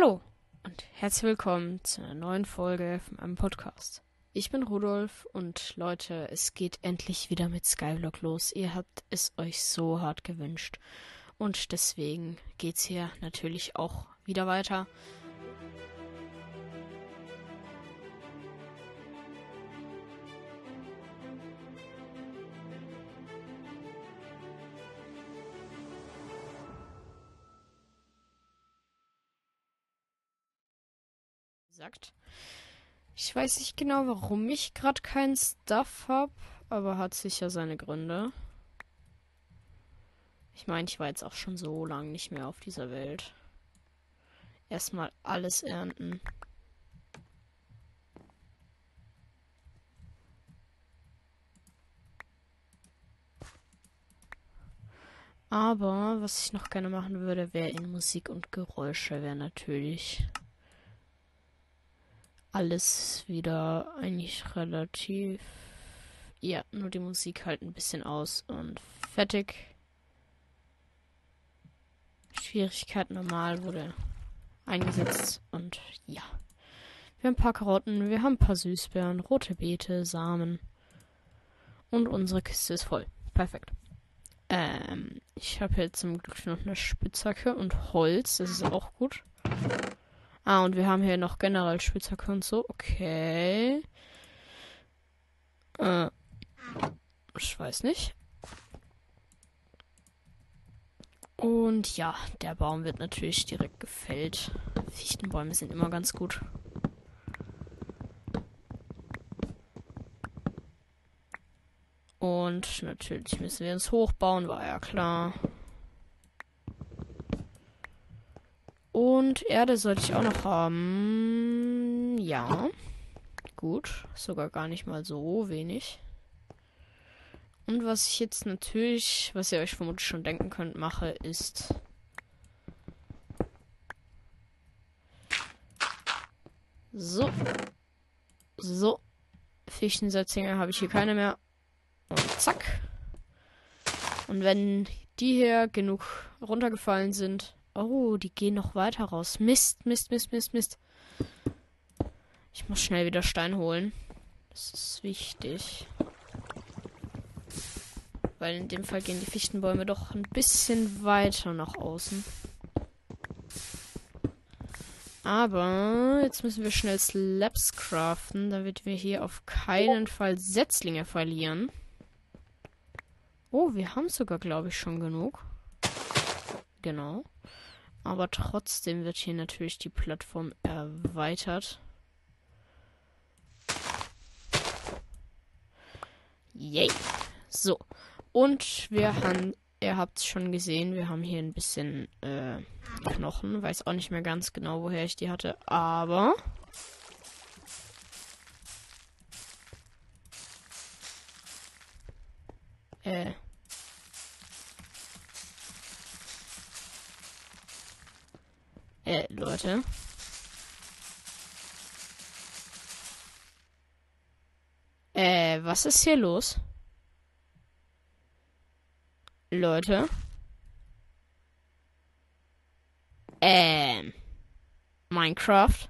Hallo und herzlich willkommen zu einer neuen Folge von meinem Podcast. Ich bin Rudolf und Leute, es geht endlich wieder mit Skyblock los. Ihr habt es euch so hart gewünscht und deswegen geht's hier natürlich auch wieder weiter. Gesagt. Ich weiß nicht genau, warum ich gerade keinen Stuff habe, aber hat sicher seine Gründe. Ich meine, ich war jetzt auch schon so lange nicht mehr auf dieser Welt. Erstmal alles ernten. Aber was ich noch gerne machen würde, wäre in Musik und Geräusche, wäre natürlich alles wieder eigentlich relativ. Ja, nur die Musik halt ein bisschen aus und fertig. Schwierigkeit normal wurde eingesetzt und ja. Wir haben ein paar Karotten, wir haben ein paar Süßbeeren, rote Beete, Samen. Und unsere Kiste ist voll. Perfekt. Ähm, ich habe jetzt zum Glück noch eine Spitzhacke und Holz. Das ist auch gut. Ah, und wir haben hier noch generell Spitzhacke und so. Okay. Äh, ich weiß nicht. Und ja, der Baum wird natürlich direkt gefällt. Fichtenbäume sind immer ganz gut. Und natürlich müssen wir uns hochbauen, war ja klar. Und Erde sollte ich auch noch haben. Ja. Gut. Sogar gar nicht mal so wenig. Und was ich jetzt natürlich, was ihr euch vermutlich schon denken könnt, mache, ist. So. So. Fichtensetzlinge habe ich hier keine mehr. Und zack. Und wenn die hier genug runtergefallen sind, Oh, die gehen noch weiter raus. Mist, Mist, Mist, Mist, Mist. Ich muss schnell wieder Stein holen. Das ist wichtig. Weil in dem Fall gehen die Fichtenbäume doch ein bisschen weiter nach außen. Aber jetzt müssen wir schnell Slabs craften, damit wir hier auf keinen Fall Setzlinge verlieren. Oh, wir haben sogar, glaube ich, schon genug. Genau. Aber trotzdem wird hier natürlich die Plattform erweitert. Yay. So. Und wir haben, ihr habt es schon gesehen, wir haben hier ein bisschen äh, Knochen. Weiß auch nicht mehr ganz genau, woher ich die hatte, aber. Äh. Äh, Leute. Äh, was ist hier los? Leute. Ähm. Minecraft.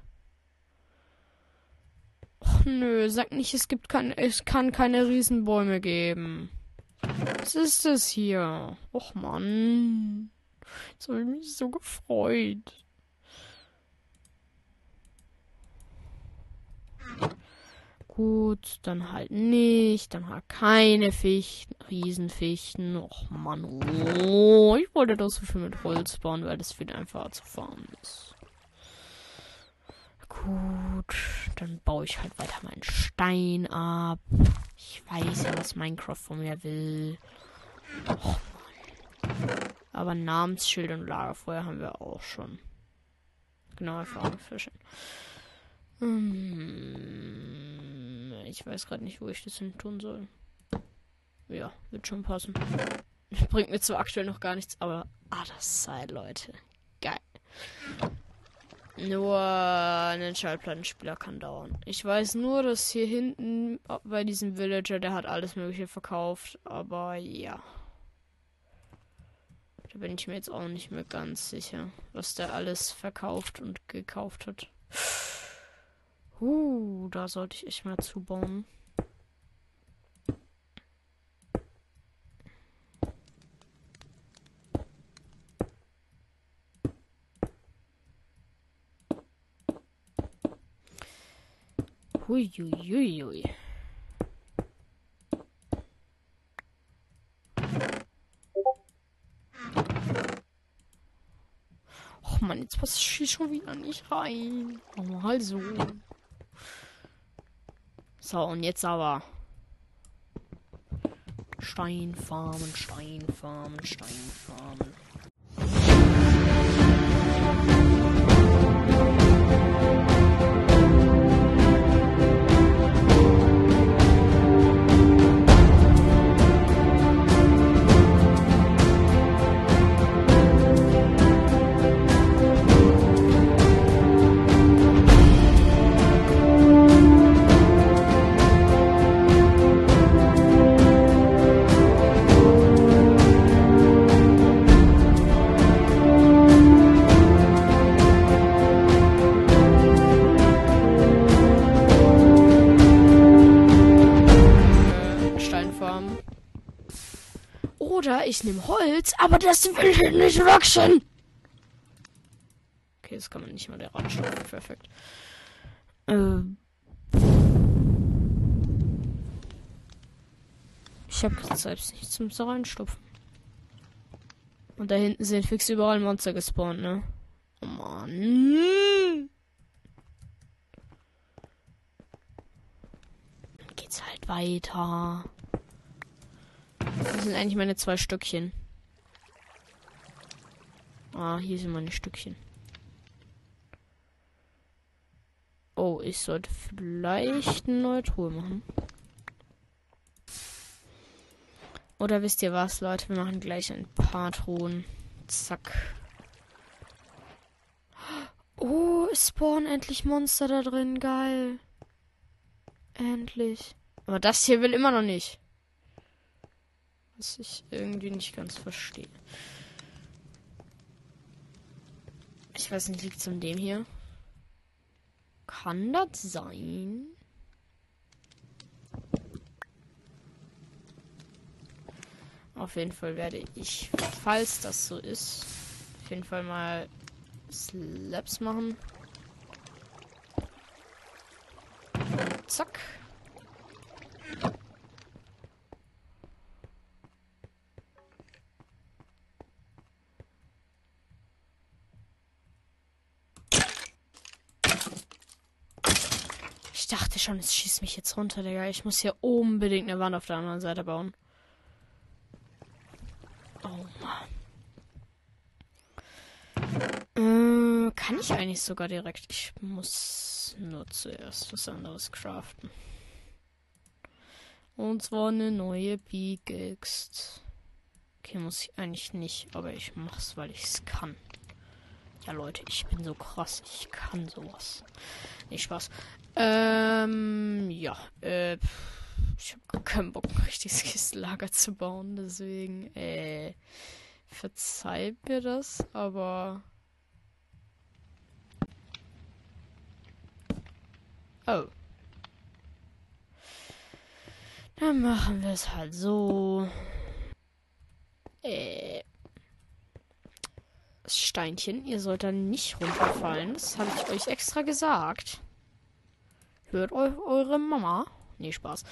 Och nö, sag nicht, es gibt kein, es kann keine Riesenbäume geben. Was ist das hier? Och Mann. Jetzt habe ich mich so gefreut. Gut, dann halt nicht. Dann halt keine Fichten, Riesenfichten. Och Mann, oh, ich wollte das so viel mit Holz bauen, weil das viel einfacher zu fahren ist. Gut, dann baue ich halt weiter meinen Stein ab. Ich weiß ja, was Minecraft von mir will. Oh Mann. Aber Namensschild und Lagerfeuer haben wir auch schon. Genau, Erfahrung fischen. Hm, ich weiß gerade nicht, wo ich das hin tun soll. Ja, wird schon passen. Bringt mir zwar aktuell noch gar nichts, aber ah, das sei, Leute. Geil. Nur ein Schallplattenspieler kann dauern. Ich weiß nur, dass hier hinten bei diesem Villager, der hat alles Mögliche verkauft. Aber ja. Da bin ich mir jetzt auch nicht mehr ganz sicher, was der alles verkauft und gekauft hat. Uh, da sollte ich echt mal zubauen. Huiuiuiui. Och man, jetzt passt ich schon wieder nicht rein. Mal so. So, und jetzt aber. Steinfarmen, Steinfarmen, Steinfarmen. Steinfarmen. Ich nehme Holz, aber das will ich nicht wachsen. Okay, das kann man nicht mal der Randstoff. Perfekt. Ähm. Ich habe selbst nichts zum so reinstopfen. Und da hinten sind fix überall Monster gespawnt, ne? Oh Mann. Dann geht's halt weiter. Das sind eigentlich meine zwei Stückchen. Ah, hier sind meine Stückchen. Oh, ich sollte vielleicht eine neue Truhe machen. Oder wisst ihr was, Leute? Wir machen gleich ein paar Truhen. Zack. Oh, es spawnen endlich Monster da drin. Geil. Endlich. Aber das hier will immer noch nicht. Was ich irgendwie nicht ganz verstehe. Ich weiß nicht, liegt es an dem hier? Kann das sein? Auf jeden Fall werde ich, falls das so ist, auf jeden Fall mal Slaps machen. Und zack. Ich dachte schon, es schießt mich jetzt runter, Digga. Ich muss hier unbedingt eine Wand auf der anderen Seite bauen. Oh Mann. Äh, kann ich eigentlich sogar direkt. Ich muss nur zuerst was anderes craften. Und zwar eine neue Pickaxe. Okay, muss ich eigentlich nicht, aber ich mach's, weil ich's kann. Ja, Leute, ich bin so krass. Ich kann sowas. Nicht Spaß. Ähm, ja. Äh, ich habe gar keinen Bock, ein richtiges Kistenlager zu bauen. Deswegen, äh, verzeiht mir das, aber. Oh. Dann machen wir es halt so. Äh. Das Steinchen, ihr sollt dann nicht runterfallen. Das habe ich euch extra gesagt. Hört eu eure Mama. Nee, Spaß.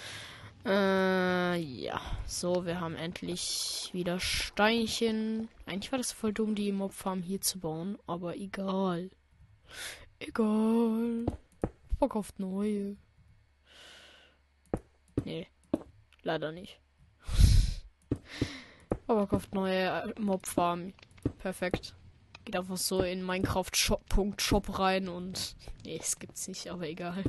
Äh, ja. So, wir haben endlich wieder Steinchen. Eigentlich war das voll dumm, die Mobfarm hier zu bauen. Aber egal. Egal. Verkauft neue. Nee. Leider nicht. Aber kauft neue Mobfarm. Perfekt. Geht einfach so in Minecraft-Shop.shop rein und. Nee, es gibt's nicht, aber egal.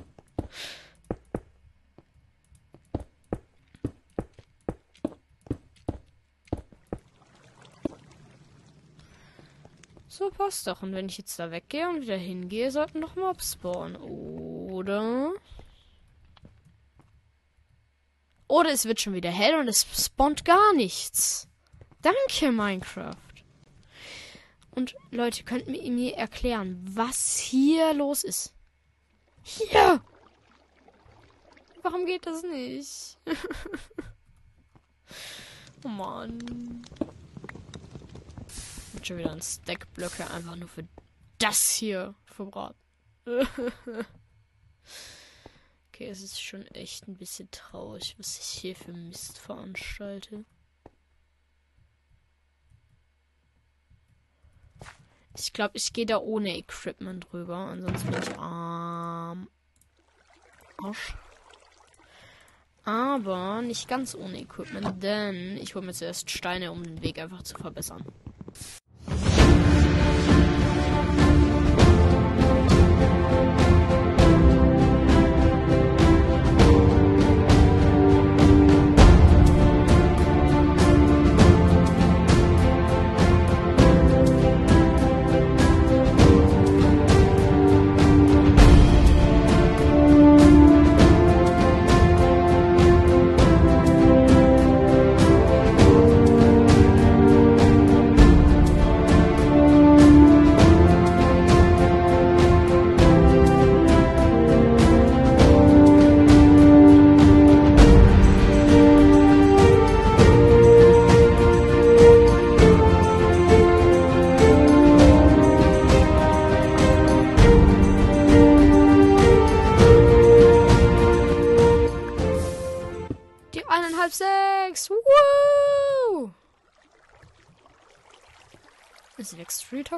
So passt doch. Und wenn ich jetzt da weggehe und wieder hingehe, sollten doch Mobs spawnen. Oder? Oder es wird schon wieder hell und es spawnt gar nichts. Danke, Minecraft. Und Leute, könnt ihr mir erklären, was hier los ist? Hier! Warum geht das nicht? oh Mann. Und schon wieder ein Stack Blöcke einfach nur für das hier verbraten. okay, es ist schon echt ein bisschen traurig, was ich hier für Mist veranstalte. Ich glaube, ich gehe da ohne Equipment rüber. Ansonsten bin ich arm. Arsch. Aber nicht ganz ohne Equipment, denn ich hole mir zuerst Steine, um den Weg einfach zu verbessern.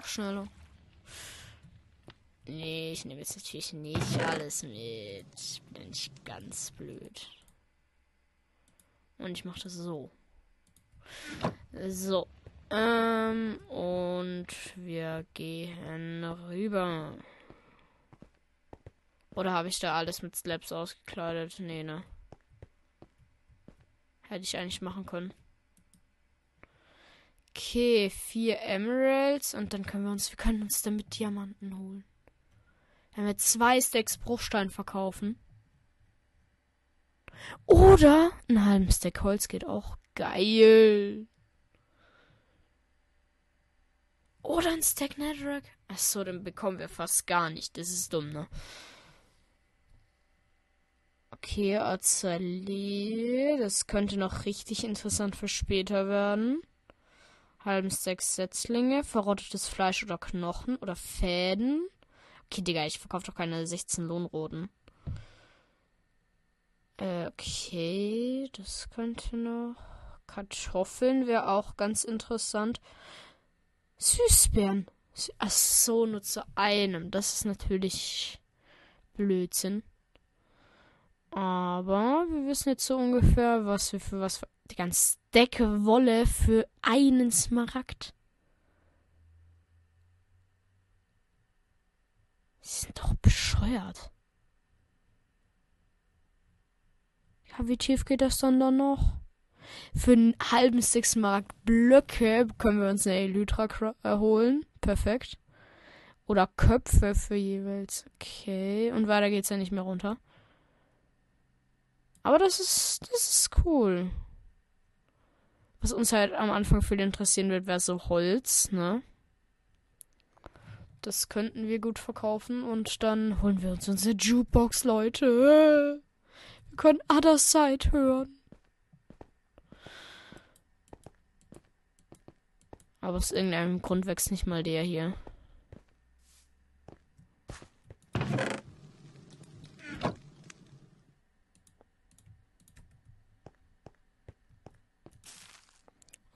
Schneller. Nee, ich nehme jetzt natürlich nicht alles mit. Ich bin nicht ganz blöd. Und ich mache das so. So. Ähm, und wir gehen rüber. Oder habe ich da alles mit Slaps ausgekleidet? Nee, ne? Hätte ich eigentlich machen können. Okay, vier Emeralds und dann können wir uns, wir können uns damit Diamanten holen. Wenn wir zwei Stacks Bruchstein verkaufen. Oder einen halben Stack Holz geht auch geil. Oder ein Stack Netherrack. Achso, dann bekommen wir fast gar nicht. Das ist dumm, ne? Okay, Azalee. Das könnte noch richtig interessant für später werden. Halben sechs Setzlinge, verrottetes Fleisch oder Knochen oder Fäden. Okay, Digga, ich verkaufe doch keine 16 Lohnroten. Äh, okay, das könnte noch. Kartoffeln wäre auch ganz interessant. Süßbeeren. Ach so, nur zu einem. Das ist natürlich Blödsinn. Aber wir wissen jetzt so ungefähr, was wir für was. Die ganze Decke Wolle für einen Smaragd. Sie sind doch bescheuert. Ja, wie tief geht das dann dann noch? Für einen halben Smaragd Blöcke können wir uns eine Elytra erholen. Perfekt. Oder Köpfe für jeweils. Okay. Und weiter geht's ja nicht mehr runter. Aber das ist, das ist cool. Was uns halt am Anfang viel interessieren wird, wäre so Holz, ne? Das könnten wir gut verkaufen und dann holen wir uns unsere Jukebox, Leute. Wir können Other Side hören. Aber aus irgendeinem Grund wächst nicht mal der hier.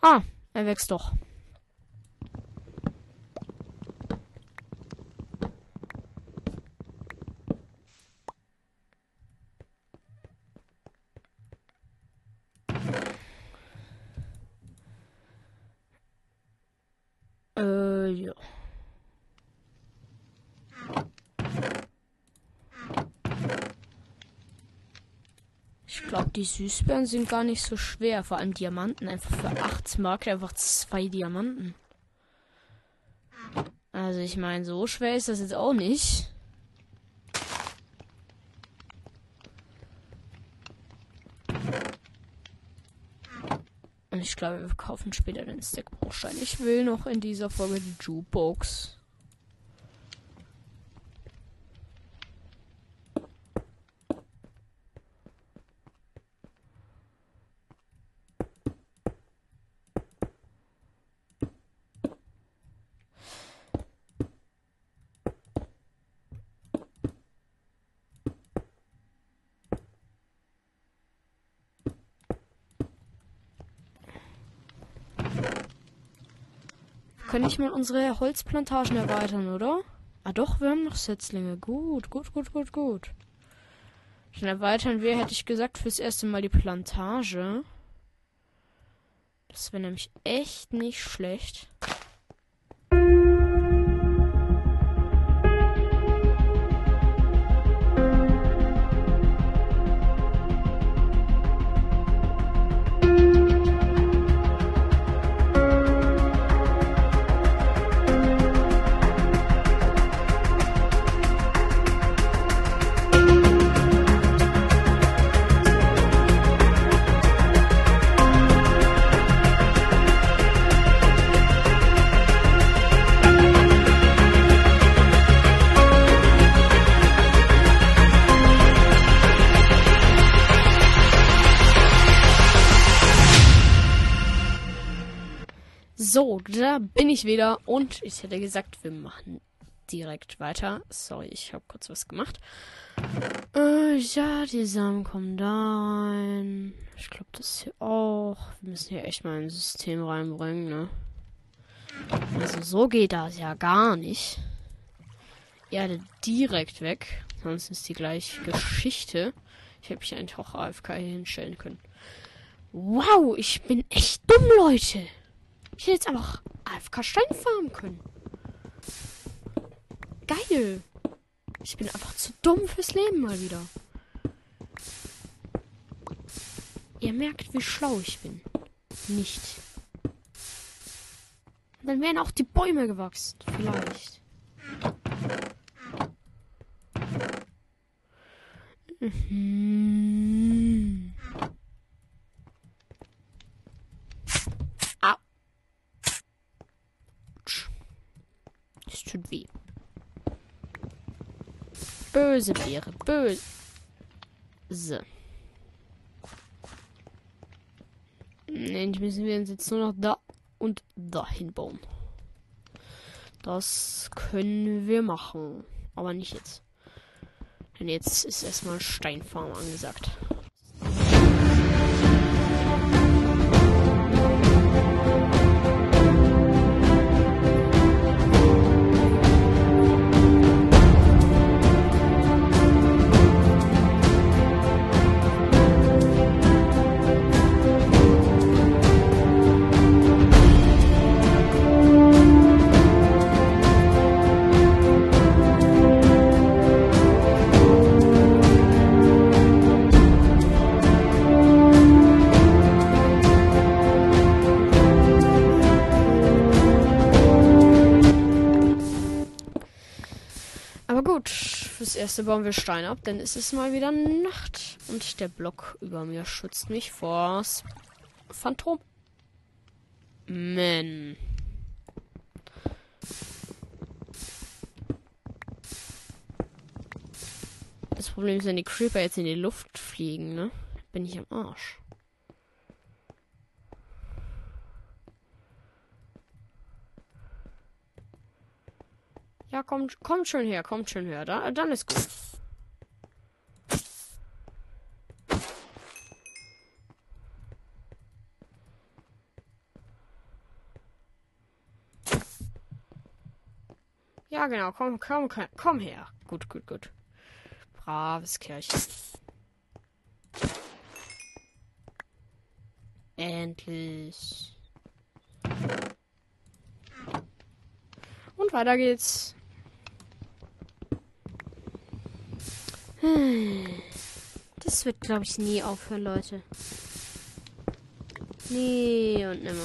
Ah, er wächst doch. Äh, ja. Ich glaube, die Süßbeeren sind gar nicht so schwer. Vor allem Diamanten. Einfach für 8 Mark einfach zwei Diamanten. Also ich meine, so schwer ist das jetzt auch nicht. Und ich glaube, wir kaufen später den Stack-Bruchstein. Ich will noch in dieser Folge die Jukebox. Nicht mal unsere Holzplantagen erweitern, oder? Ah doch, wir haben noch Setzlinge. Gut, gut, gut, gut, gut. Dann erweitern wir, hätte ich gesagt, fürs erste Mal die Plantage. Das wäre nämlich echt nicht schlecht. Bin ich wieder und ich hätte gesagt, wir machen direkt weiter. Sorry, ich habe kurz was gemacht. Äh, ja, die Samen kommen da rein. Ich glaube, das hier auch. Wir müssen hier echt mal ein System reinbringen, ne? Also so geht das ja gar nicht. Erde direkt weg. Sonst ist die gleiche Geschichte. Ich hätte mich auch AFK hier hinstellen können. Wow, ich bin echt dumm, Leute. Ich hätte jetzt einfach AFK Stein farmen können. Geil. Ich bin einfach zu dumm fürs Leben mal wieder. Ihr merkt, wie schlau ich bin. Nicht. Dann wären auch die Bäume gewachsen. Vielleicht. Mhm. Tut weh. Böse Beere, böse. Endlich müssen wir uns jetzt nur noch da und dahin bauen. Das können wir machen. Aber nicht jetzt. Denn jetzt ist erstmal Steinfarm angesagt. Erste bauen wir Stein ab, denn es ist mal wieder Nacht. Und der Block über mir schützt mich vor Phantom. Men. Das Problem ist, wenn die Creeper jetzt in die Luft fliegen, ne? Bin ich am Arsch. Ja, kommt, kommt schon her, kommt schon her. Da, dann ist gut. Ja, genau. Komm, komm, komm, her. Gut, gut, gut. Braves Kerlchen. Endlich. Und weiter geht's. Das wird, glaube ich, nie aufhören, Leute. Nie und nimmer.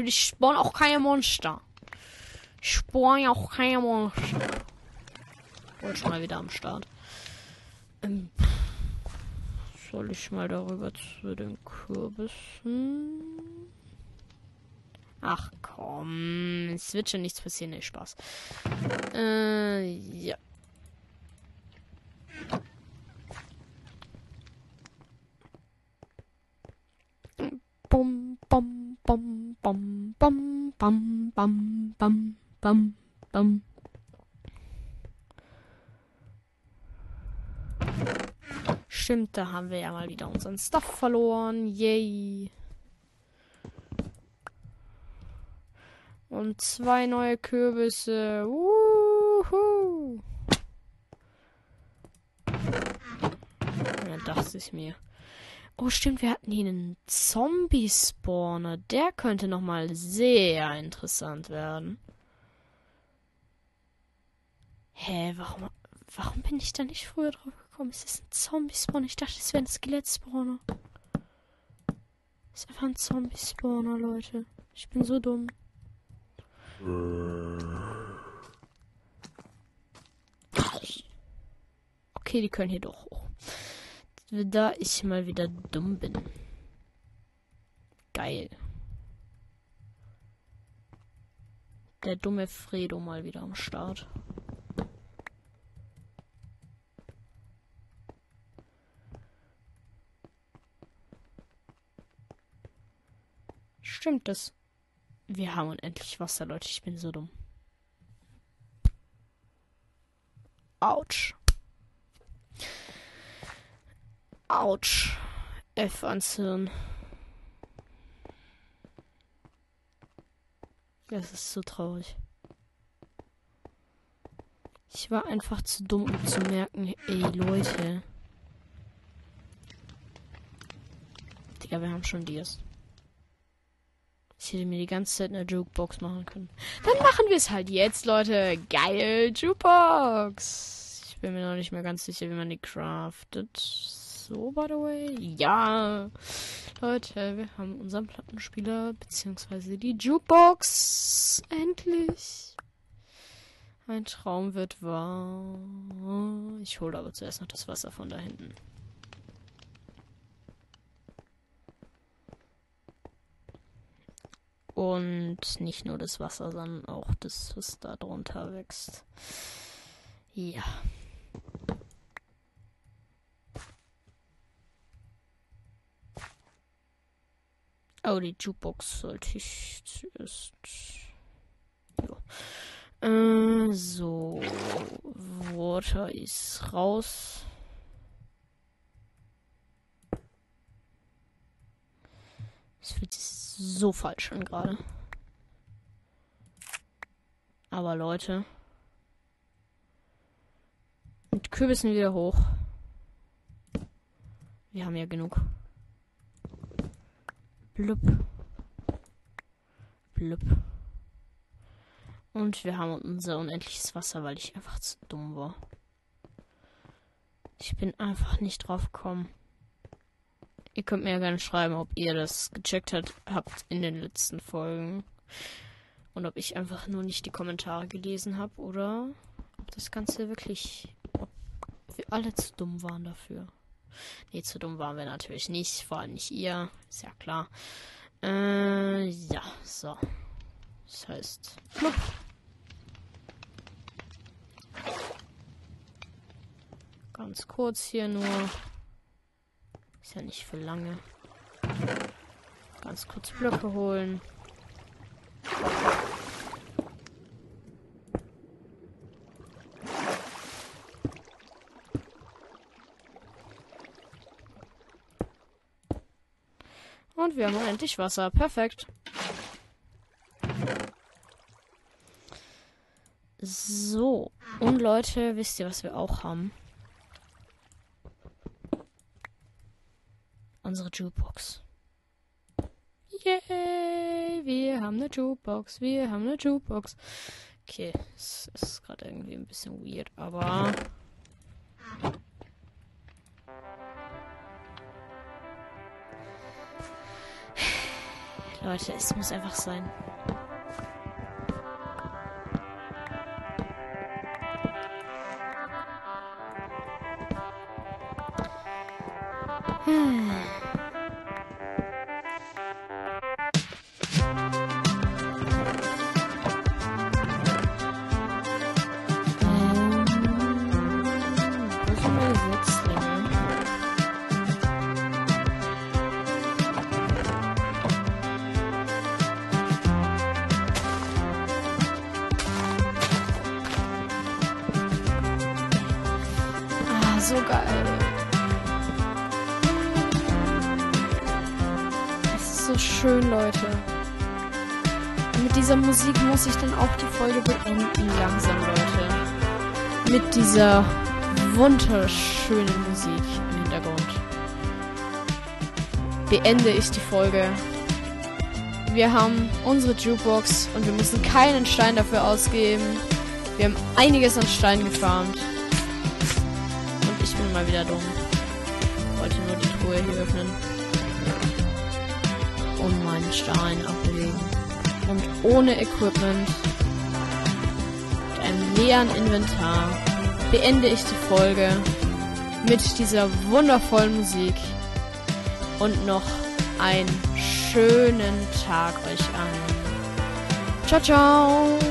Natürlich spawnen auch keine Monster. Spawnen ja auch keine Monster. Und schon mal wieder am Start. Ähm, soll ich mal darüber zu den Kürbissen? Ach komm, es wird schon nichts passieren, nee, Spaß. Äh, ja. Bum, bum, bum, bum, bum, bum, bum, bum, bum, bum. Stimmt, da haben wir ja mal wieder unseren Stuff verloren. Yay. Und zwei neue Kürbisse. Wuhu. Ja, dachte ich mir. Oh, stimmt, wir hatten hier einen Zombie-Spawner. Der könnte nochmal sehr interessant werden. Hä, warum, warum bin ich da nicht früher drauf gekommen? Ist ein Zombie-Spawner. Ich dachte, es wäre ein Skelett-Spawner. Es ist einfach ein Zombie-Spawner, Leute. Ich bin so dumm. Okay, die können hier doch. Da ich mal wieder dumm bin. Geil. Der dumme Fredo mal wieder am Start. Stimmt das? Wir haben unendlich Wasser, Leute. Ich bin so dumm. Autsch. Autsch. F ans Hirn. Das ist so traurig. Ich war einfach zu dumm, um zu merken, ey Leute. Digga, wir haben schon Dias. Ich hätte mir die ganze Zeit eine Jukebox machen können. Dann machen wir es halt jetzt, Leute. Geil, Jukebox. Ich bin mir noch nicht mehr ganz sicher, wie man die craftet. So, by the way. Ja. Leute, wir haben unseren Plattenspieler, beziehungsweise die Jukebox. Endlich. Ein Traum wird wahr. Ich hole aber zuerst noch das Wasser von da hinten. Und nicht nur das Wasser, sondern auch das, was da drunter wächst. Ja. Oh, die Jukebox sollte ich zuerst. Ja. Äh, so. Water ist raus. Es fühlt sich so falsch an gerade. Aber Leute. Mit Kürbissen wieder hoch. Wir haben ja genug. Blub. Blub. Und wir haben unser unendliches Wasser, weil ich einfach zu dumm war. Ich bin einfach nicht drauf gekommen. Ihr könnt mir ja gerne schreiben, ob ihr das gecheckt hat, habt in den letzten Folgen. Und ob ich einfach nur nicht die Kommentare gelesen habe oder ob das Ganze wirklich. Ob wir alle zu dumm waren dafür. Nee, zu dumm waren wir natürlich nicht. Vor allem nicht ihr. Ist ja klar. Äh, ja, so. Das heißt. Plupp. Ganz kurz hier nur. Ist ja nicht für lange. Ganz kurz Blöcke holen. Und wir haben unendlich Wasser. Perfekt. So. Und Leute, wisst ihr, was wir auch haben? unsere Jukebox. Yay, wir haben eine Jukebox, wir haben eine Jukebox. Okay, es ist gerade irgendwie ein bisschen weird, aber... Leute, es muss einfach sein. So schön, Leute. Mit dieser Musik muss ich dann auch die Folge beenden, langsam, Leute. Mit dieser wunderschönen Musik im Hintergrund. Beende ich die Folge. Wir haben unsere Jukebox und wir müssen keinen Stein dafür ausgeben. Wir haben einiges an Stein gefarmt. Und ich bin mal wieder dumm. Wollte nur die Truhe hier öffnen. Und meinen Stein ablegen. Und ohne Equipment. Mit einem leeren Inventar. Beende ich die Folge. Mit dieser wundervollen Musik. Und noch einen schönen Tag euch allen. Ciao, ciao.